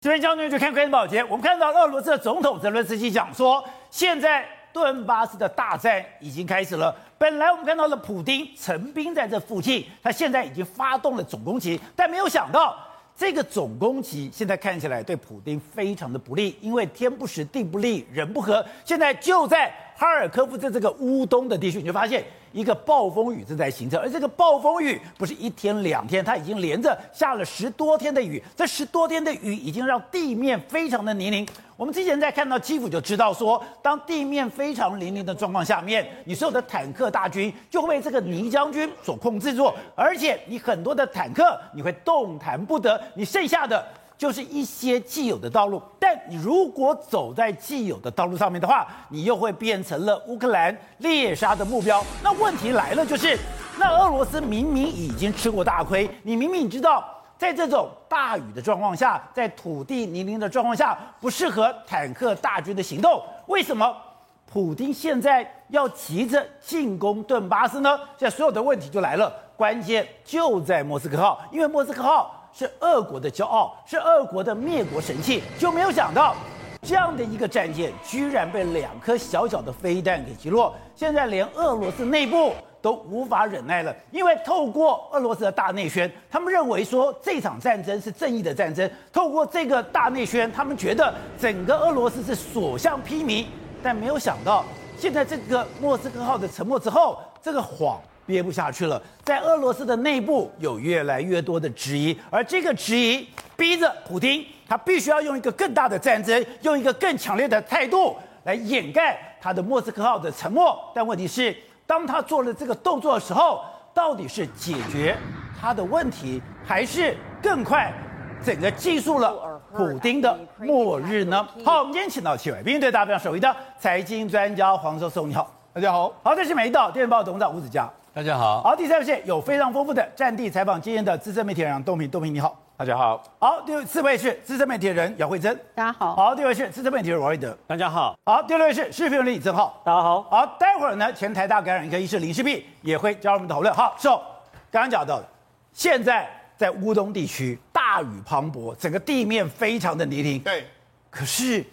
这边将军就看关键保洁，我们看到俄罗斯的总统泽伦斯基讲说，现在顿巴斯的大战已经开始了。本来我们看到了普丁陈兵在这附近，他现在已经发动了总攻击，但没有想到这个总攻击现在看起来对普丁非常的不利，因为天不时地不利人不和，现在就在哈尔科夫在这个乌东的地区，你就发现。一个暴风雨正在形成，而这个暴风雨不是一天两天，它已经连着下了十多天的雨。这十多天的雨已经让地面非常的泥泞。我们之前在看到基辅就知道说，当地面非常泥泞的状况下面，你所有的坦克大军就会被这个泥浆军所控制住，而且你很多的坦克你会动弹不得，你剩下的。就是一些既有的道路，但你如果走在既有的道路上面的话，你又会变成了乌克兰猎杀的目标。那问题来了，就是那俄罗斯明明已经吃过大亏，你明明知道在这种大雨的状况下，在土地泥泞的状况下，不适合坦克大军的行动，为什么普丁现在要急着进攻顿巴斯呢？现在所有的问题就来了，关键就在莫斯科号，因为莫斯科号。是俄国的骄傲，是俄国的灭国神器，就没有想到这样的一个战舰居然被两颗小小的飞弹给击落。现在连俄罗斯内部都无法忍耐了，因为透过俄罗斯的大内宣，他们认为说这场战争是正义的战争。透过这个大内宣，他们觉得整个俄罗斯是所向披靡，但没有想到现在这个莫斯科号的沉没之后，这个谎。憋不下去了，在俄罗斯的内部有越来越多的质疑，而这个质疑逼着普京，他必须要用一个更大的战争，用一个更强烈的态度来掩盖他的莫斯科号的沉默。但问题是，当他做了这个动作的时候，到底是解决他的问题，还是更快整个记述了普丁的末日呢？好，我们今天请到七位，并对大家非常熟悉的财经专家黄教授，你好，大家好。好，这是《每一道电子报》董事长吴子嘉。大家好，好，第三位是有非常丰富的战地采访经验的资深媒体人杨东平，东平你好，大家好，好，第四位是资深媒体人姚慧珍，大家好，好，第二位是资深媒体人王瑞德，大家好，好，第六位是视频人李正浩，大家好，好，待会儿呢，前台大感染科医师林世璧也会加入我们讨论，好，是，刚刚讲到的，现在在乌东地区大雨磅礴，整个地面非常的泥泞，对，可是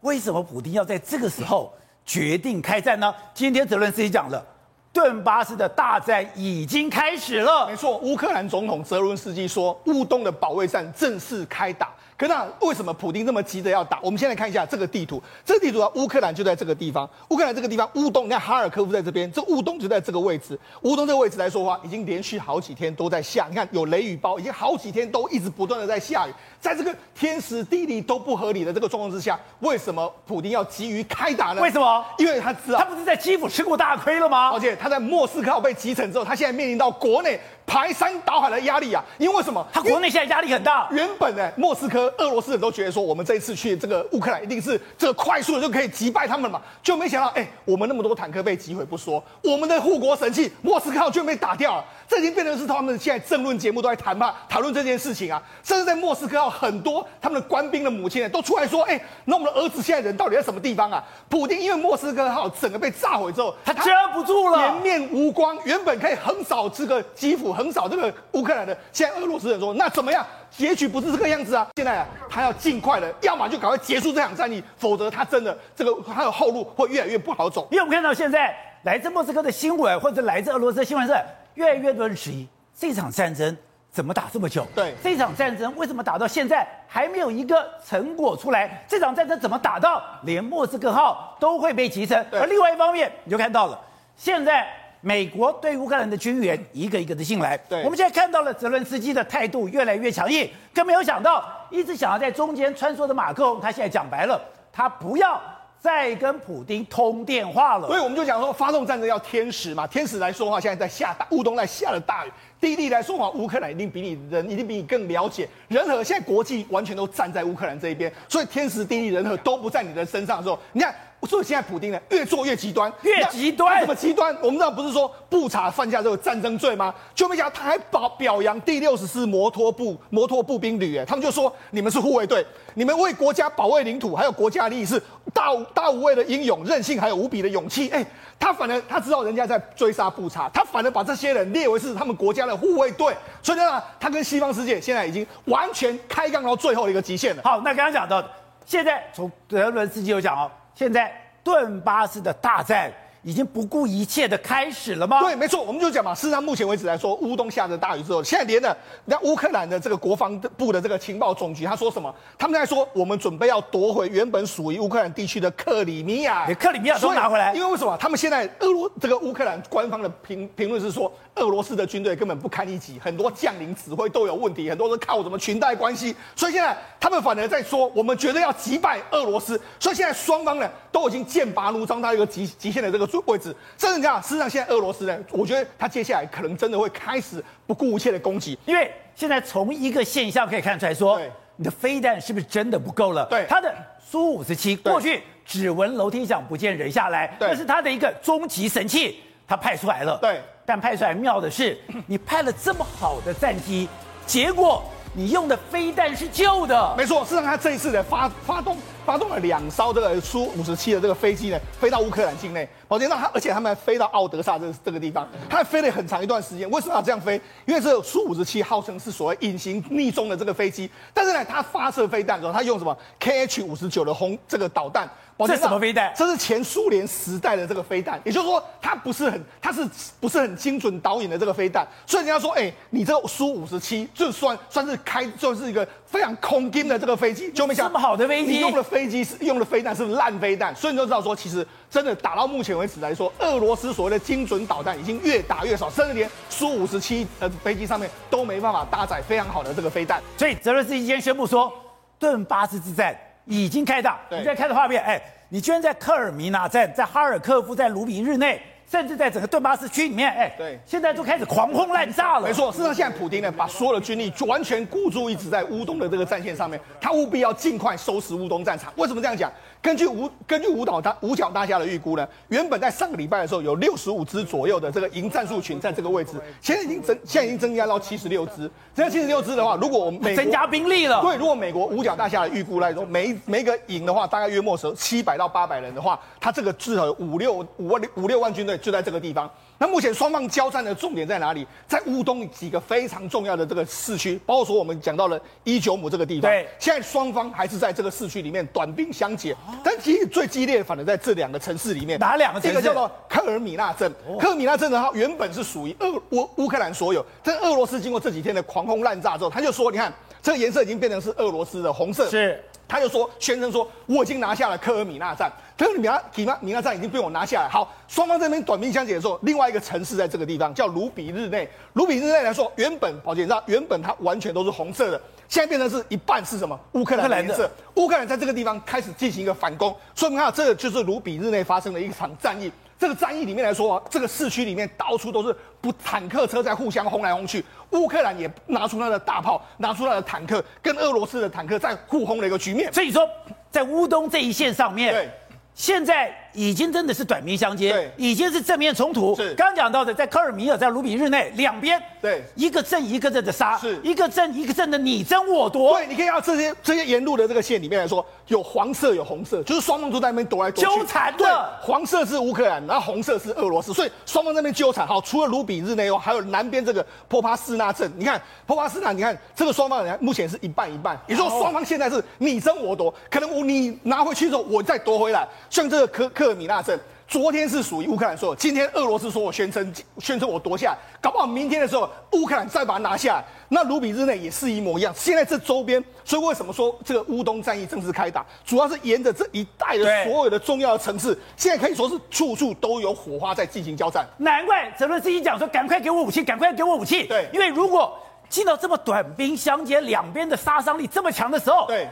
为什么普丁要在这个时候决定开战呢？今天泽伦斯基讲了。顿巴斯的大战已经开始了。没错，乌克兰总统泽伦斯基说，乌东的保卫战正式开打。可那为什么普丁这么急着要打？我们先来看一下这个地图。这个地图啊，乌克兰就在这个地方。乌克兰这个地方，乌东，你看哈尔科夫在这边，这乌东就在这个位置。乌东这个位置来说的话，已经连续好几天都在下。你看有雷雨包，已经好几天都一直不断的在下雨。在这个天时地利都不合理的这个状况之下，为什么普京要急于开打呢？为什么？因为他知道他不是在基辅吃过大亏了吗？而且他在莫斯科号被击沉之后，他现在面临到国内。排山倒海的压力啊！因为为什么？他国内现在压力很大。原本呢，莫斯科俄罗斯人都觉得说，我们这一次去这个乌克兰一定是这个快速的就可以击败他们嘛，就没想到，哎，我们那么多坦克被击毁不说，我们的护国神器莫斯科号居然被打掉了。这已经变成是他们现在政论节目都在谈判讨论这件事情啊。甚至在莫斯科号很多他们的官兵的母亲呢都出来说，哎，那我们的儿子现在人到底在什么地方啊？普京因为莫斯科号整个被炸毁之后，他遮不住了，颜面无光，原本可以横扫这个基辅，横扫这个。乌克兰的现在俄罗斯人说，那怎么样？结局不是这个样子啊！现在啊，他要尽快的，要么就赶快结束这场战役，否则他真的这个他的后路会越来越不好走。因为我们看到现在来自莫斯科的新闻，或者来自俄罗斯的新闻是越来越多人质疑这场战争怎么打这么久？对，这场战争为什么打到现在还没有一个成果出来？这场战争怎么打到连莫斯科号都会被击沉？而另外一方面，你就看到了现在。美国对乌克兰的军援一个一个的进来，对，我们现在看到了泽伦斯基的态度越来越强硬，更没有想到一直想要在中间穿梭的马克龙，他现在讲白了，他不要再跟普京通电话了。所以我们就讲说，发动战争要天时嘛，天时来说的话，现在在下大乌东在下了大雨，地利来说的话，乌克兰一定比你人一定比你更了解人和，现在国际完全都站在乌克兰这一边，所以天时地利人和都不在你的身上的时候，你看。所以现在普丁呢，越做越极端，越极端。怎么极端？我们知道不是说布查犯下这个战争罪吗？就没想到他还表表扬第六十四摩托步摩托步兵旅，哎，他们就说你们是护卫队，你们为国家保卫领土还有国家利益是大大无畏的英勇、韧性，还有无比的勇气。哎，他反而他知道人家在追杀不查，他反而把这些人列为是他们国家的护卫队。所以呢，他跟西方世界现在已经完全开杠到最后一个极限了。好，那刚刚讲到，现在从德伦斯基有讲哦，现在顿巴斯的大战。已经不顾一切的开始了吗？对，没错，我们就讲嘛。事实上，目前为止来说，乌东下着大雨之后，现在连了那乌克兰的这个国防部的这个情报总局，他说什么？他们在说，我们准备要夺回原本属于乌克兰地区的克里米亚，克里米亚都拿回来。因为为什么？他们现在俄罗这个乌克兰官方的评评论是说，俄罗斯的军队根本不堪一击，很多将领指挥都有问题，很多都靠什么裙带关系。所以现在他们反而在说，我们绝对要击败俄罗斯。所以现在双方呢，都已经剑拔弩张到一个极极限的这个位置。真的讲，事实上现在俄罗斯呢，我觉得他接下来可能真的会开始不顾一切的攻击，因为现在从一个现象可以看出来说，对你的飞弹是不是真的不够了？对，他的苏五十七过去只闻楼梯响不见人下来，这是他的一个终极神器，他派出来了。对，但派出来妙的是，你派了这么好的战机，结果你用的飞弹是旧的。没错，事实上他这一次的发发动。发动了两艘这个苏五十七的这个飞机呢，飞到乌克兰境内。宝杰，那他而且他们还飞到奥德萨这这个地方，他还飞了很长一段时间。为什么要这样飞？因为这苏五十七号称是所谓隐形匿踪的这个飞机，但是呢，他发射飞弹的时候，他用什么 KH 五十九的轰这个导弹。这是什么飞弹？这是前苏联时代的这个飞弹，也就是说，它不是很，它是不是很精准导引的这个飞弹？所以人家说，哎，你这个苏五十七就算算是开，就是一个非常空军的这个飞机，就没想这么好的飞机，你用的飞。飞机是用的飞弹是烂飞弹，所以你就知道说，其实真的打到目前为止来说，俄罗斯所谓的精准导弹已经越打越少，甚至连苏五十七的飞机上面都没办法搭载非常好的这个飞弹。所以泽伦斯基今天宣布说，顿巴斯之战已经开打。你再看的画面，哎，你居然在克尔米纳站，在哈尔科夫，在卢比日内。甚至在整个顿巴斯区里面，哎，对，现在都开始狂轰滥炸了。没错，事实上现在普丁呢，把所有的军力完全孤注一掷在乌东的这个战线上面，他务必要尽快收拾乌东战场。为什么这样讲？根据五根据舞蹈大五角大厦的预估呢，原本在上个礼拜的时候有六十五支左右的这个营战术群在这个位置，现在已经增现在已经增加到七十六支。增加七十六支的话，如果我们美增加兵力了，对，如果美国五角大厦的预估来说，每每个营的话大概约莫是七百到八百人的话，它这个至少有五六五万五六万军队就在这个地方。那目前双方交战的重点在哪里？在乌东几个非常重要的这个市区，包括说我们讲到了伊久姆这个地方。对，现在双方还是在这个市区里面短兵相接。但其实最激烈的，反而在这两个城市里面。哪两个城市？这个叫做科尔米纳镇。科尔米纳镇的话，原本是属于俄乌乌克兰所有。但俄罗斯经过这几天的狂轰滥炸之后，他就说：“你看，这个颜色已经变成是俄罗斯的红色。”是。他就说，宣称说，我已经拿下了科尔米纳站，科尔米纳米纳米纳站已经被我拿下来。好，双方这边短兵相接的时候，另外一个城市在这个地方叫卢比日内。卢比日内来说，原本宝杰你知道，原本它完全都是红色的，现在变成是一半是什么？乌克兰的颜色。乌克兰在这个地方开始进行一个反攻，所以你看，这个就是卢比日内发生的一场战役。这个战役里面来说啊，这个市区里面到处都是不坦克车在互相轰来轰去，乌克兰也拿出他的大炮，拿出他的坦克，跟俄罗斯的坦克在互轰的一个局面。所以说，在乌东这一线上面，对，现在。已经真的是短兵相接，对，已经是正面冲突。是刚刚讲到的，在科尔米尔，在卢比日内，两边对一个阵一个阵的杀，是一个阵一个阵的你争我夺。对，你可以看这些这些沿路的这个线里面来说，有黄色有红色，就是双方都在那边躲来躲去纠缠的。对，黄色是乌克兰，然后红色是俄罗斯，所以双方在那边纠缠。好，除了卢比日内哦，还有南边这个波帕斯纳镇，你看波帕斯纳，你看这个双方人目前是一半一半，也就是说双方现在是你争我夺，可能我你拿回去之后，我再夺回来。像这个科科尔米纳镇。昨天是属于乌克兰说，今天俄罗斯说我宣称宣称我夺下来，搞不好明天的时候乌克兰再把它拿下来。那卢比日内也是一模一样。现在这周边，所以为什么说这个乌东战役正式开打，主要是沿着这一带的所有的重要的城市，现在可以说是处处都有火花在进行交战。难怪泽伦斯基讲说，赶快给我武器，赶快给我武器。对，因为如果进到这么短兵相接，两边的杀伤力这么强的时候，对。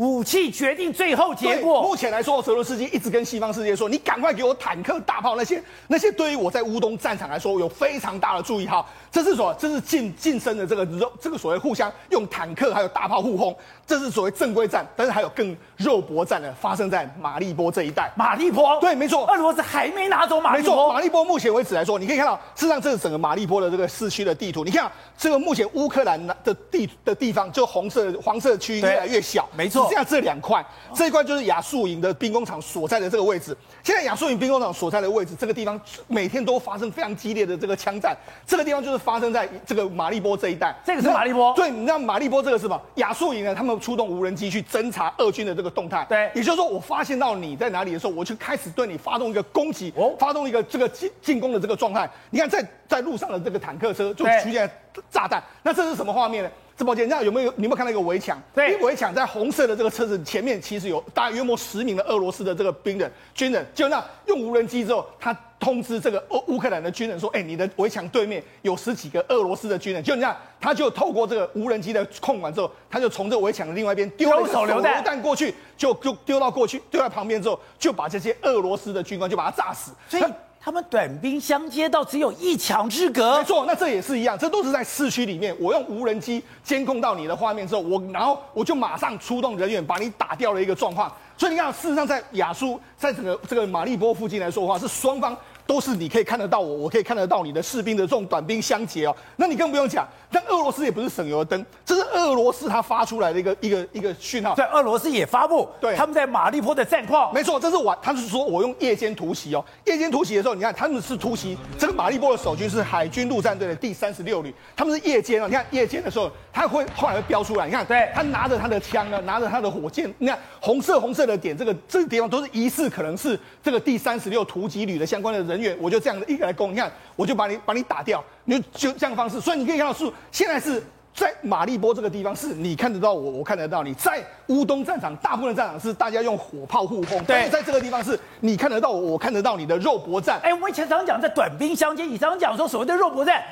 武器决定最后结果。目前来说，泽伦斯基一直跟西方世界说：“你赶快给我坦克、大炮那些，那些对于我在乌东战场来说有非常大的注意哈。这是说，这是近近身的这个肉，这个所谓互相用坦克还有大炮互轰，这是所谓正规战。但是还有更肉搏战的，发生在马利波这一带。马利波，对，没错，俄罗斯还没拿走马利波。没错，马利波目前为止来说，你可以看到，事实上这是整个马利波的这个市区的地图。你看这个目前乌克兰的地的地方，就红色、黄色区域越来越小。没错。剩下这两块，这一块就是亚速营的兵工厂所在的这个位置。现在亚速营兵工厂所在的位置，这个地方每天都发生非常激烈的这个枪战。这个地方就是发生在这个马利波这一带。这个是马利波？对，你知道马利波这个是什么？亚速营呢，他们出动无人机去侦查俄军的这个动态。对，也就是说，我发现到你在哪里的时候，我就开始对你发动一个攻击，哦，发动一个这个进进攻的这个状态。你看，在在路上的这个坦克车就出现炸弹，那这是什么画面呢？直播间，你知道有没有？你有没有看到一个围墙？对，围墙在红色的这个车子前面，其实有大约莫十名的俄罗斯的这个兵人、军人。就那用无人机之后，他通知这个乌乌克兰的军人说：“哎、欸，你的围墙对面有十几个俄罗斯的军人。”就这样，他就透过这个无人机的控管之后，他就从这个围墙的另外一边丢了手榴弹过去，就就丢到过去，丢在旁边之后，就把这些俄罗斯的军官就把他炸死。所以。他们短兵相接到只有一墙之隔，没错，那这也是一样，这都是在市区里面。我用无人机监控到你的画面之后，我然后我就马上出动人员把你打掉了一个状况。所以你看，事实上在亚速，在整个这个马利波附近来说的话，是双方。都是你可以看得到我，我可以看得到你的士兵的这种短兵相接哦。那你更不用讲，但俄罗斯也不是省油的灯，这是俄罗斯他发出来的一个一个一个讯号。在俄罗斯也发布，对，他们在马利波的战况。没错，这是我，他是说我用夜间突袭哦。夜间突袭的时候，你看他们是突袭这个马利波的守军是海军陆战队的第三十六旅，他们是夜间哦。你看夜间的时候，他会后来会标出来，你看，对，他拿着他的枪呢，拿着他的火箭，你看红色红色的点，这个这个地方都是疑似可能是这个第三十六突击旅的相关的人员，我就这样的一个。来攻，你看，我就把你把你打掉，你就就这样的方式。所以你可以看到，是现在是在马利波这个地方，是你看得到我，我看得到你。在乌东战场，大部分战场是大家用火炮互轰，对。在这个地方是你看得到我，我看得到你的肉搏战。哎，我以前常讲在短兵相接，你常讲说所谓的肉搏战。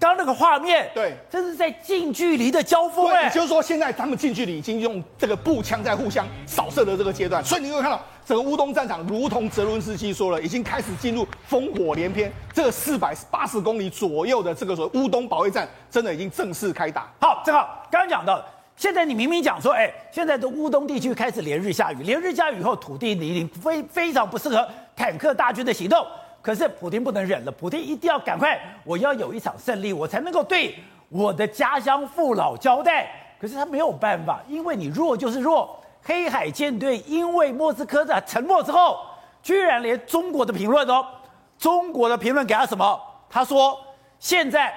刚刚那个画面，对，这是在近距离的交锋，哎，也就是说，现在他们近距离已经用这个步枪在互相扫射的这个阶段，所以你会看到整个乌东战场，如同泽伦斯基说了，已经开始进入烽火连篇，这四百八十公里左右的这个所谓乌东保卫战，真的已经正式开打。好，正好刚刚讲到，现在你明明讲说，哎，现在的乌东地区开始连日下雨，连日下雨以后土地泥泞，非非常不适合坦克大军的行动。可是普京不能忍了，普京一定要赶快，我要有一场胜利，我才能够对我的家乡父老交代。可是他没有办法，因为你弱就是弱。黑海舰队因为莫斯科的沉默之后，居然连中国的评论哦，中国的评论给他什么？他说现在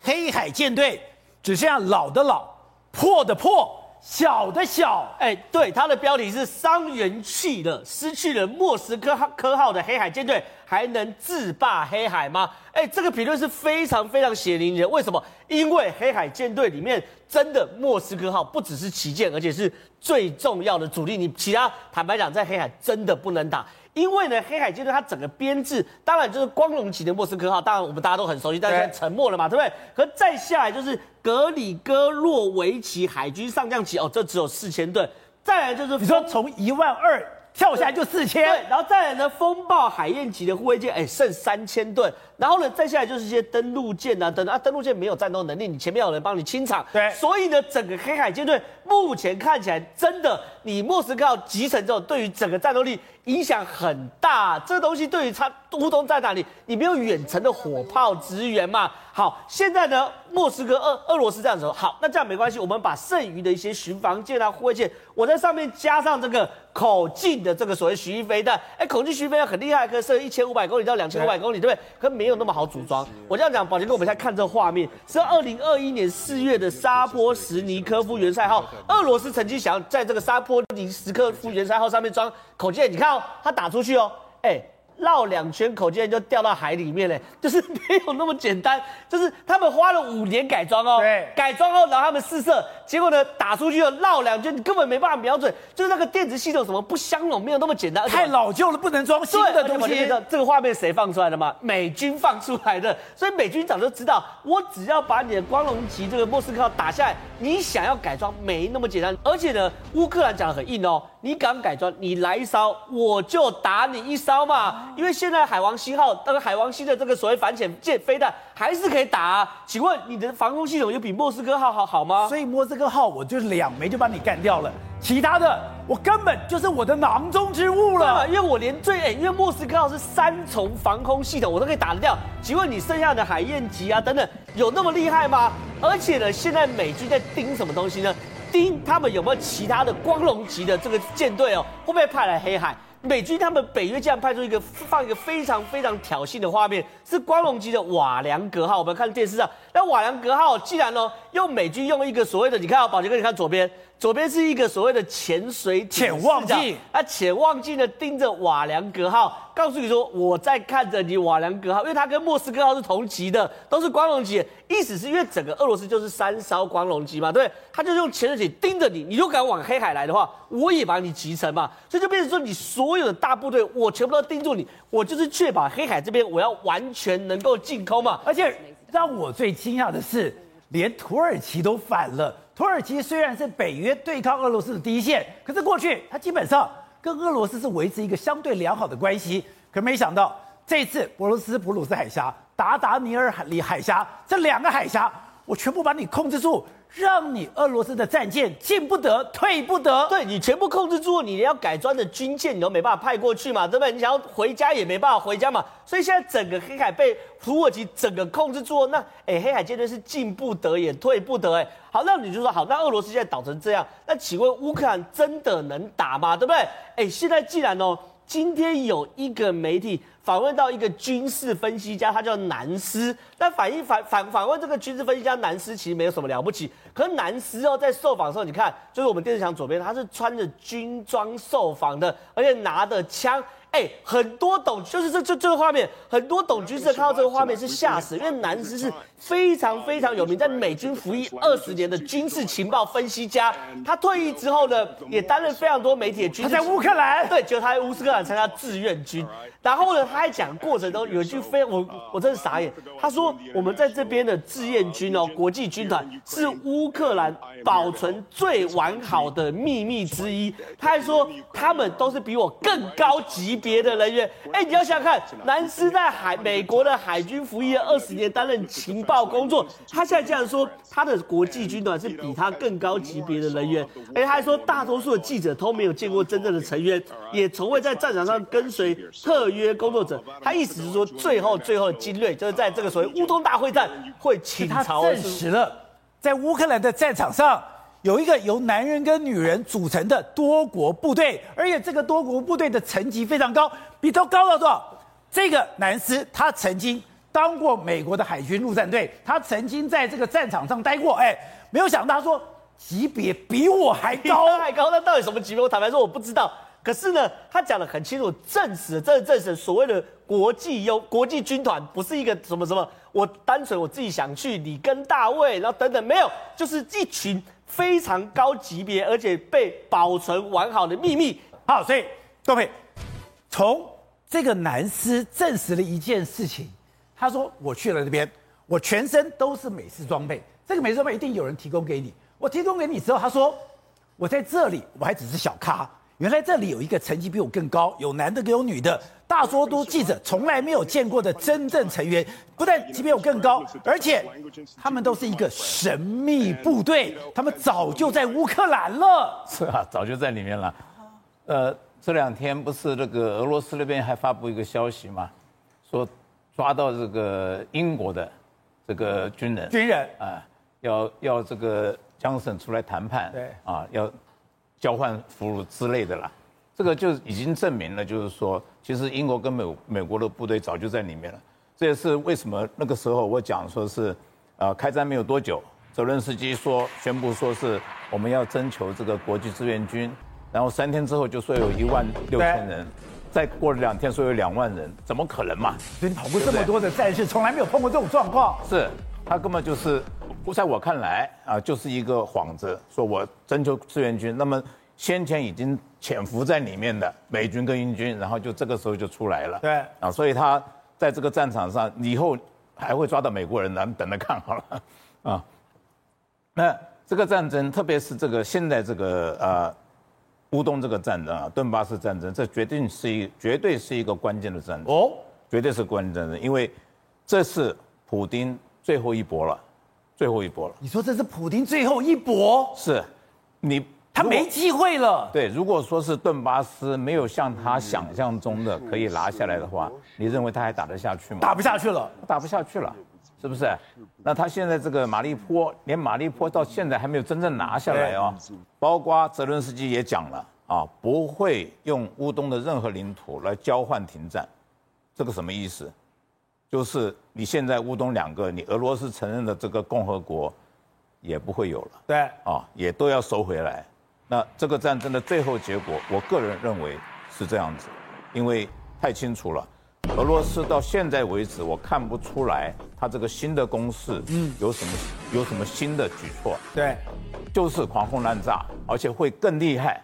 黑海舰队只剩下老的老，破的破。小的小，哎，对，它的标题是伤元气的，失去了莫斯科科号的黑海舰队还能自霸黑海吗？哎，这个评论是非常非常血淋淋。为什么？因为黑海舰队里面真的莫斯科号不只是旗舰，而且是最重要的主力。你其他坦白讲，在黑海真的不能打。因为呢，黑海舰队它整个编制，当然就是光荣级的莫斯科号，当然我们大家都很熟悉，但是现在沉没了嘛，对不对？可再下来就是格里戈洛维奇海军上将级，哦，这只有四千吨。再来就是你说从一万二跳下来就四千，对，然后再来呢，风暴海燕级的护卫舰，哎，剩三千吨。然后呢，再下来就是一些登陆舰啊，等等啊，登陆舰没有战斗能力，你前面有人帮你清场，对，所以呢，整个黑海舰队目前看起来真的，你莫斯科号集成之后，对于整个战斗力影响很大。这个东西对于他乌东在哪里？你没有远程的火炮支援嘛？好，现在呢，莫斯科俄俄罗斯这样子说，好，那这样没关系，我们把剩余的一些巡防舰啊、护卫舰，我在上面加上这个口径的这个所谓巡弋飞弹，哎，口径巡弋飞弹很厉害，可以射一千五百公里到两千五百公里，对不对？可没有那么好组装。我这样讲，宝杰哥，我们现在看这画面，是二零二一年四月的沙波什尼科夫元帅号。俄罗斯曾经想要在这个沙波什尼科夫元帅号上面装口径，你看哦，他打出去哦，哎。绕两圈，口径就掉到海里面嘞，就是没有那么简单。就是他们花了五年改装哦，对，改装后然后他们试射，结果呢打出去了绕两圈，你根本没办法瞄准，就是那个电子系统什么不相容，没有那么简单，太老旧了，不能装新的东西。这个画面谁放出来的嘛？美军放出来的，所以美军早就知道，我只要把你的光荣级这个莫斯科号打下来，你想要改装没那么简单。而且呢，乌克兰讲的很硬哦，你敢改装，你来一艘我就打你一艘嘛。因为现在海王星号，那个海王星的这个所谓反潜舰飞弹还是可以打啊。请问你的防空系统有比莫斯科号好好吗？所以莫斯科号我就两枚就把你干掉了，其他的我根本就是我的囊中之物了。因为我连最，欸，因为莫斯科号是三重防空系统，我都可以打得掉。请问你剩下的海燕级啊等等，有那么厉害吗？而且呢，现在美军在盯什么东西呢？盯他们有没有其他的光荣级的这个舰队哦，会不会派来黑海？美军他们北约竟然派出一个放一个非常非常挑衅的画面，是光荣级的瓦良格号。我们看电视上，那瓦良格号既然呢用美军用一个所谓的，你看啊，宝杰哥，你看左边。左边是一个所谓的潜水潜望镜，啊，潜望镜呢盯着瓦良格号，告诉你说我在看着你瓦良格号，因为它跟莫斯科号是同级的，都是光荣级，意思是因为整个俄罗斯就是三艘光荣级嘛，对，他就用潜水艇盯着你，你如果敢往黑海来的话，我也把你集成嘛，所以就变成说你所有的大部队我全部都盯住你，我就是确保黑海这边我要完全能够进空嘛，而且让我最惊讶的是，连土耳其都反了。土耳其虽然是北约对抗俄罗斯的第一线，可是过去它基本上跟俄罗斯是维持一个相对良好的关系。可没想到这次俄罗斯普鲁斯海峡、达达尼尔海里海峡这两个海峡，我全部把你控制住。让你俄罗斯的战舰进不得，退不得。对，你全部控制住，你要改装的军舰你都没办法派过去嘛，对不对？你想要回家也没办法回家嘛。所以现在整个黑海被土耳其整个控制住，那哎，黑海舰队是进不得也退不得，哎。好，那你就说好，那俄罗斯现在倒成这样，那请问乌克兰真的能打吗？对不对？哎，现在既然哦，今天有一个媒体。访问到一个军事分析家，他叫南斯。那反映反反访问这个军事分析家南斯，其实没有什么了不起。可是南斯哦，在受访的时候，你看，就是我们电视墙左边，他是穿着军装受访的，而且拿着枪。哎，很多懂就是这这这个画面，很多懂军事的看到这个画面是吓死，因为南斯是非常非常有名，在美军服役二十年的军事情报分析家。他退役之后呢，也担任非常多媒体的军事。他在乌克兰，对，就他在乌斯克兰参加志愿军。然后呢，他在讲过程中有一句非我我真是傻眼，他说我们在这边的志愿军哦，国际军团是乌克兰保存最完好的秘密之一。他还说他们都是比我更高级别的人员。哎，你要想想看，南斯在海美国的海军服役二十年，担任情报工作，他现在这样说，他的国际军团是比他更高级别的人员。而他还说，大多数的记者都没有见过真正的成员，也从未在战场上跟随特。约工作者，他意思是说，最后最后的精锐就是在这个所谓乌东大会战会倾巢而出。证实了，在乌克兰的战场上，有一个由男人跟女人组成的多国部队，而且这个多国部队的层级非常高，比都高到多少？这个南斯他曾经当过美国的海军陆战队，他曾经在这个战场上待过。哎，没有想到他说级别比我还高，还高，那到底什么级别？我坦白说我不知道。可是呢，他讲得很清楚，证实这证实所谓的国际优国际军团不是一个什么什么，我单纯我自己想去你跟大卫，然后等等，没有，就是一群非常高级别而且被保存完好的秘密。好，所以各位，从这个男尸证实了一件事情，他说我去了这边，我全身都是美式装备，这个美式装备一定有人提供给你，我提供给你之后，他说我在这里我还只是小咖。原来这里有一个层级比我更高，有男的，有女的。大多都记者从来没有见过的真正成员，不但级别有更高，而且他们都是一个神秘部队，他们早就在乌克兰了。是啊，早就在里面了。呃，这两天不是那个俄罗斯那边还发布一个消息吗？说抓到这个英国的这个军人，军人啊，要要这个江省出来谈判，对啊，要。交换俘虏之类的啦，这个就已经证明了，就是说，其实英国跟美美国的部队早就在里面了。这也是为什么那个时候我讲说是，呃，开战没有多久，泽伦斯基说宣布说是我们要征求这个国际志愿军，然后三天之后就说有一万六千人，再过了两天说有两万人，怎么可能嘛？所以你跑过这么多的战士，从来没有碰过这种状况。是，他根本就是。在我看来啊，就是一个幌子，说我征求志愿军。那么先前已经潜伏在里面的美军跟英军，然后就这个时候就出来了。对啊，所以他在这个战场上以后还会抓到美国人，咱们等着看好了啊。那这个战争，特别是这个现在这个呃乌东这个战争啊，顿巴斯战争，这绝对是一绝对是一个关键的战争哦，绝对是关键战争，因为这是普丁最后一搏了。最后一搏了。你说这是普丁最后一搏？是，你他没机会了。对，如果说是顿巴斯没有像他想象中的可以拿下来的话，你认为他还打得下去吗？打不下去了，打不下去了。是不是？那他现在这个马利坡，连马利坡到现在还没有真正拿下来哦。包括泽伦斯基也讲了啊，不会用乌东的任何领土来交换停战，这个什么意思？就是你现在乌东两个，你俄罗斯承认的这个共和国，也不会有了。对，啊，也都要收回来。那这个战争的最后结果，我个人认为是这样子，因为太清楚了。俄罗斯到现在为止，我看不出来他这个新的攻势，嗯，有什么有什么新的举措？对，就是狂轰滥炸，而且会更厉害，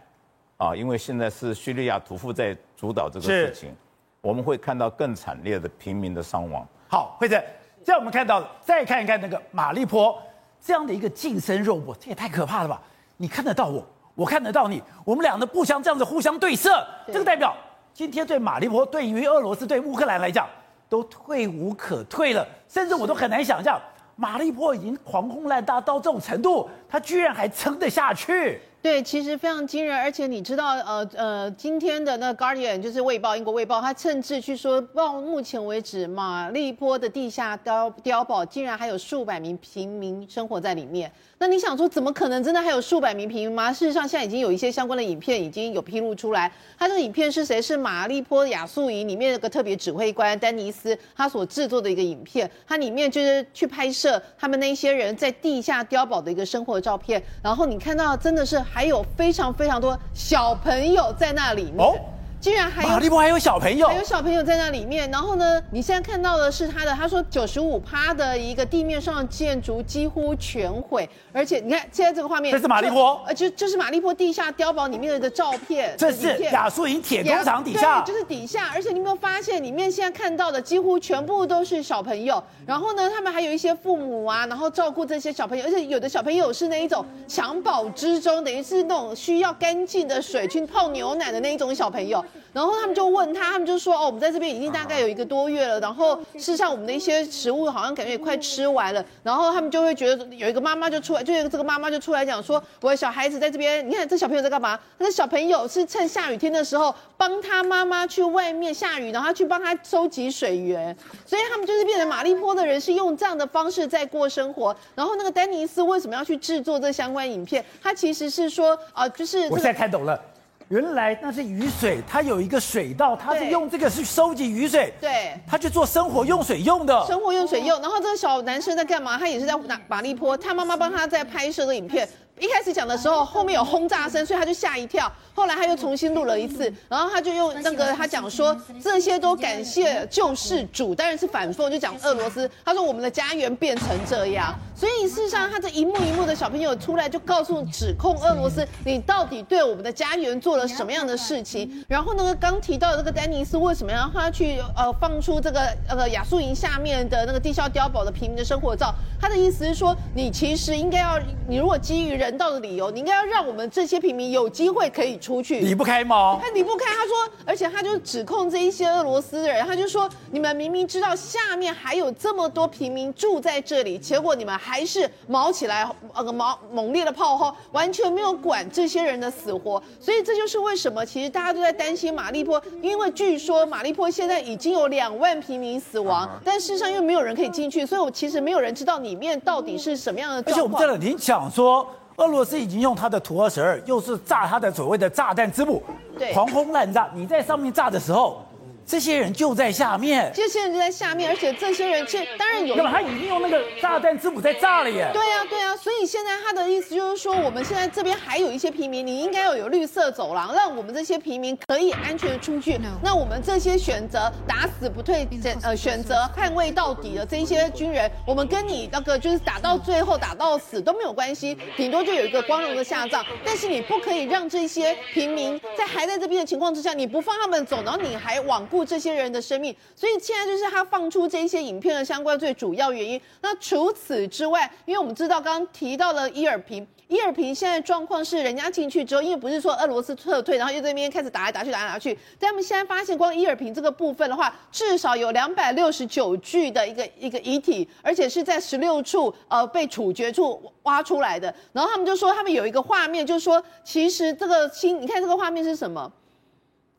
啊，因为现在是叙利亚屠夫在主导这个事情，我们会看到更惨烈的平民的伤亡。好，慧珍，现在我们看到，再看一看那个马利坡这样的一个近身肉搏，这也太可怕了吧？你看得到我，我看得到你，我们俩呢不相这样子互相对射，对这个代表。今天对马利坡，对于俄罗斯，对乌克兰来讲，都退无可退了。甚至我都很难想象，马利坡已经狂轰滥炸到这种程度，他居然还撑得下去。对，其实非常惊人。而且你知道，呃呃，今天的那《Guardian》就是《卫报》，英国《卫报》，他甚至去说，到目前为止，马利坡的地下碉碉堡竟然还有数百名平民生活在里面。那你想说，怎么可能真的还有数百名平民吗？事实上，现在已经有一些相关的影片已经有披露出来。他这个影片是谁？是马利坡亚速营里面那个特别指挥官丹尼斯他所制作的一个影片。他里面就是去拍摄他们那些人在地下碉堡的一个生活照片。然后你看到真的是还有非常非常多小朋友在那里面。居然还有马利波还有小朋友，还有小朋友在那里面。然后呢，你现在看到的是他的，他说九十五趴的一个地面上的建筑几乎全毁，而且你看现在这个画面，这是马利波，呃，就就是马利波地下碉堡里面的照片。这是亚速营铁工厂底下，对，就是底下。而且你有没有发现，里面现在看到的几乎全部都是小朋友。然后呢，他们还有一些父母啊，然后照顾这些小朋友，而且有的小朋友是那一种襁褓之中，等于是那种需要干净的水去泡牛奶的那一种小朋友。然后他们就问他，他们就说：“哦，我们在这边已经大概有一个多月了。然后事实上，我们的一些食物好像感觉也快吃完了。然后他们就会觉得有一个妈妈就出来，就有这个妈妈就出来讲说：我的小孩子在这边，你看这小朋友在干嘛？那小朋友是趁下雨天的时候帮他妈妈去外面下雨，然后去帮他收集水源。所以他们就是变成马利坡的人是用这样的方式在过生活。然后那个丹尼斯为什么要去制作这相关影片？他其实是说啊、就是、这个、我现在看懂了。”原来那是雨水，它有一个水道，它是用这个去收集雨水，对，它去做生活用水用的，生活用水用。然后这个小男生在干嘛？他也是在马马利坡，他妈妈帮他在拍摄的影片。一开始讲的时候，后面有轰炸声，所以他就吓一跳。后来他又重新录了一次，然后他就用那个他讲说，这些都感谢救世主，当然是反讽，就讲俄罗斯。他说我们的家园变成这样，所以事实上他这一幕一幕的小朋友出来就告诉指控俄罗斯，你到底对我们的家园做了什么样的事情？然后那个刚提到的这个丹尼斯为什么要让他去呃放出这个呃亚速营下面的那个地下碉堡的平民的生活照？他的意思是说，你其实应该要，你如果基于人。人道的理由，你应该要让我们这些平民有机会可以出去。离不开吗？他离不开。他说，而且他就指控这一些俄罗斯人，他就说，你们明明知道下面还有这么多平民住在这里，结果你们还是毛起来，呃，猛猛烈的炮轰，完全没有管这些人的死活。所以这就是为什么，其实大家都在担心马利坡，因为据说马利坡现在已经有两万平民死亡，但事实上又没有人可以进去，所以我其实没有人知道里面到底是什么样的状况。而且我们在这里讲说。俄罗斯已经用它的图二十二，又是炸它的所谓的炸弹之母，对，狂轰滥炸。你在上面炸的时候。这些人就在下面，这些人就在下面，而且这些人其实当然有。那么他已经用那个炸弹之母在炸了耶。对呀、啊，对呀、啊，所以现在他的意思就是说，我们现在这边还有一些平民，你应该要有绿色走廊，让我们这些平民可以安全的出去。那我们这些选择打死不退，选呃选择捍卫到底的这一些军人，我们跟你那个就是打到最后打到死都没有关系，顶多就有一个光荣的下葬。但是你不可以让这些平民在还在这边的情况之下，你不放他们走，然后你还罔顾。这些人的生命，所以现在就是他放出这些影片的相关最主要原因。那除此之外，因为我们知道刚刚提到了伊尔平，伊尔平现在状况是人家进去之后，因为不是说俄罗斯撤退，然后又在那边开始打来打去，打来打去。但他们现在发现，光伊尔平这个部分的话，至少有两百六十九具的一个一个遗体，而且是在十六处呃被处决处挖出来的。然后他们就说，他们有一个画面，就说，其实这个新，你看这个画面是什么？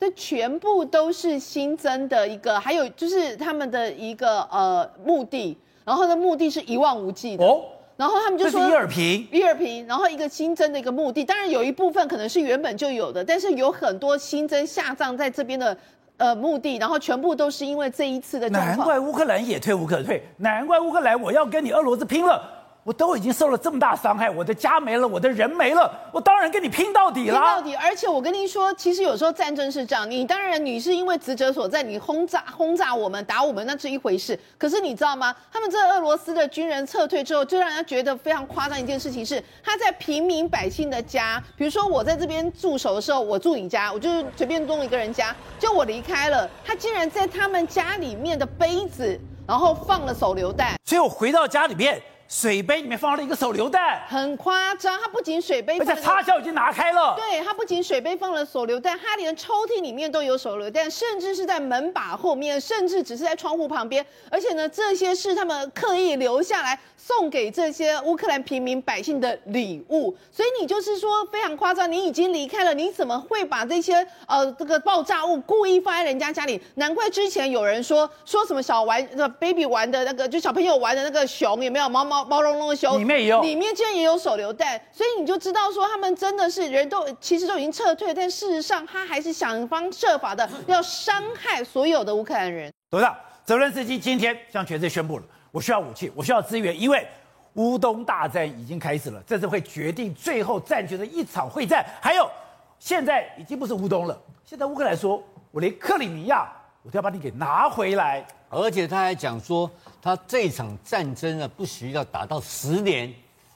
这全部都是新增的一个，还有就是他们的一个呃墓地，然后的目的是一望无际的。哦，然后他们就说这是伊尔平，伊尔平，然后一个新增的一个目的，当然有一部分可能是原本就有的，但是有很多新增下葬在这边的呃目的，然后全部都是因为这一次的。难怪乌克兰也退无可退，难怪乌克兰我要跟你俄罗斯拼了。我都已经受了这么大伤害，我的家没了，我的人没了，我当然跟你拼到底了。拼到底！而且我跟您说，其实有时候战争是这样，你当然你是因为职责所在，你轰炸轰炸我们，打我们，那是一回事。可是你知道吗？他们这个俄罗斯的军人撤退之后，就让人家觉得非常夸张一件事情是，他在平民百姓的家，比如说我在这边驻守的时候，我住你家，我就是随便弄一个人家，就我离开了，他竟然在他们家里面的杯子，然后放了手榴弹，所以我回到家里面。水杯里面放了一个手榴弹，很夸张。它不仅水杯，而且插销已经拿开了。对，它不仅水杯放了手榴弹，它连抽屉里面都有手榴弹，甚至是在门把后面，甚至只是在窗户旁边。而且呢，这些是他们刻意留下来送给这些乌克兰平民百姓的礼物。所以你就是说非常夸张，你已经离开了，你怎么会把这些呃这个爆炸物故意放在人家家里？难怪之前有人说说什么小玩呃 baby 玩的那个，就小朋友玩的那个熊有没有猫猫？毛茸茸的熊，里面也有，里面竟然也有手榴弹，所以你就知道说他们真的是人都其实都已经撤退，但事实上他还是想方设法的要伤害所有的乌克兰人。董事长，泽伦斯基今天向全世界宣布了，我需要武器，我需要资源，因为乌东大战已经开始了，这是会决定最后战局的一场会战。还有，现在已经不是乌东了，现在乌克兰说，我连克里米亚我都要把你给拿回来。而且他还讲说，他这场战争啊，不需要打到十年，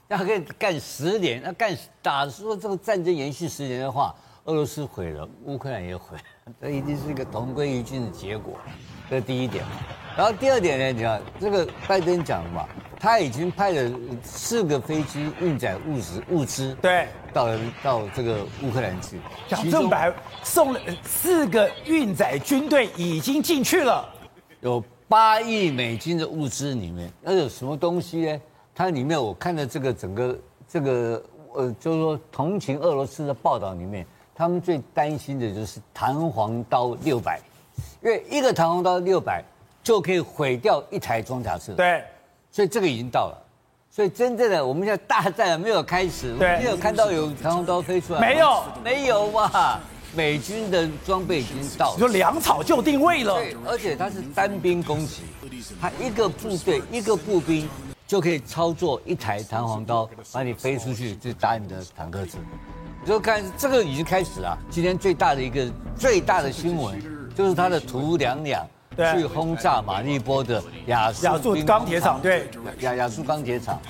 要可以干十年。那干打说这个战争延续十年的话，俄罗斯毁了，乌克兰也毁，这一定是一个同归于尽的结果。这第一点。然后第二点呢，你看这个拜登讲了嘛，他已经派了四个飞机运载物资物资，对，到了到这个乌克兰去。讲正白，送了四个运载军队已经进去了。有八亿美金的物资里面，那有什么东西呢？它里面我看的这个整个这个呃，就是说同情俄罗斯的报道里面，他们最担心的就是弹簧刀六百，因为一个弹簧刀六百就可以毁掉一台装甲车。对，所以这个已经到了。所以真正的我们现在大战没有开始，对，没有看到有弹簧刀飞出来，没有，没有哇？美军的装备已经到了，你说粮草就定位了。对，而且它是单兵攻击，它一个部队一个步兵就可以操作一台弹簧刀，把你飞出去就打你的坦克车。你就看这个已经开始了。今天最大的一个最大的新闻就是他的图两两去轰炸马利波的亚亚速钢铁厂，对，亚亚速钢铁厂，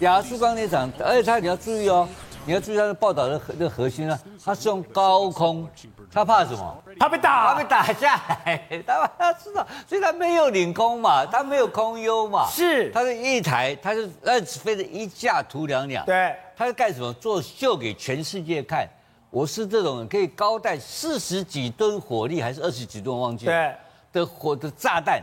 亚速钢铁厂，而且他你要注意哦。你要注意他的报道的核的核心呢，他是用高空，他怕什么？怕被打，怕被打下来。他他知道，所以他没有领空嘛，他没有空优嘛。是，他是一台，他是那只飞的一架图两两。对，他是干什么？做秀给全世界看，我是这种可以高带四十几吨火力，还是二十几吨？忘记了。对，的火的炸弹，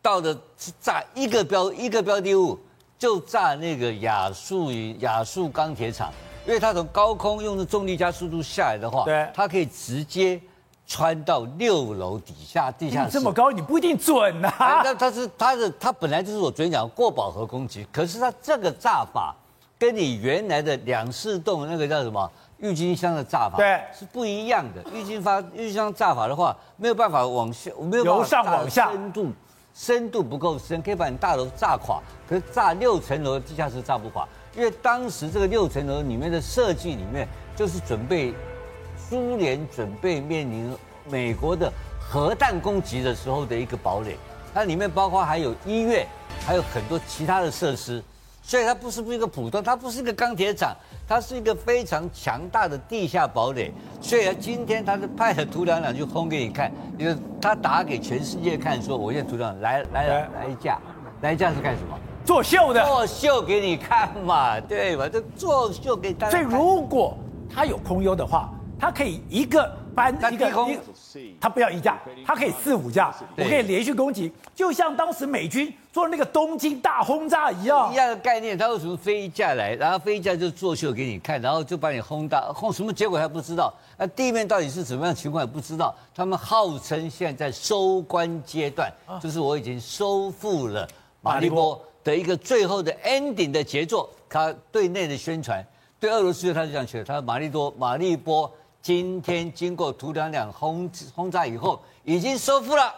到的是炸一个标一个标的物，就炸那个亚速亚速钢铁厂。因为它从高空用的重力加速度下来的话，对，它可以直接穿到六楼底下地下室。这么高，你不一定准呐、啊。那它是它的，它本来就是我昨天讲过饱和攻击，可是它这个炸法跟你原来的两式洞那个叫什么郁金香的炸法，对，是不一样的。郁金发郁金香炸法的话，没有办法往下，没有办法由上往下，深度深度不够深，可以把你大楼炸垮，可是炸六层楼的地下室炸不垮。因为当时这个六层楼里面的设计里面，就是准备苏联准备面临美国的核弹攻击的时候的一个堡垒。它里面包括还有医院，还有很多其他的设施，所以它不是不是一个普通，它不是一个钢铁厂，它是一个非常强大的地下堡垒。所以今天他是派了图两两去轰给你看，因为他打给全世界看，说我现在图两两来来来来一架，来一架是干什么？作秀的，作秀给你看嘛，对吧？这作秀给大家。所以如果他有空优的话，他可以一个班一个一个，他不要一架，他可以四五架，我可以连续攻击，就像当时美军做那个东京大轰炸一样。一样的概念，他为什么飞一架来，然后飞一架就作秀给你看，然后就把你轰炸，轰什么结果还不知道，那地面到底是怎么样情况也不知道。他们号称现在在收官阶段，就是我已经收复了马利波。的一个最后的 ending 的杰作，他对内的宣传，对俄罗斯他就这样写的，他说马利多马利波今天经过图两两轰轰炸以后，已经收复了。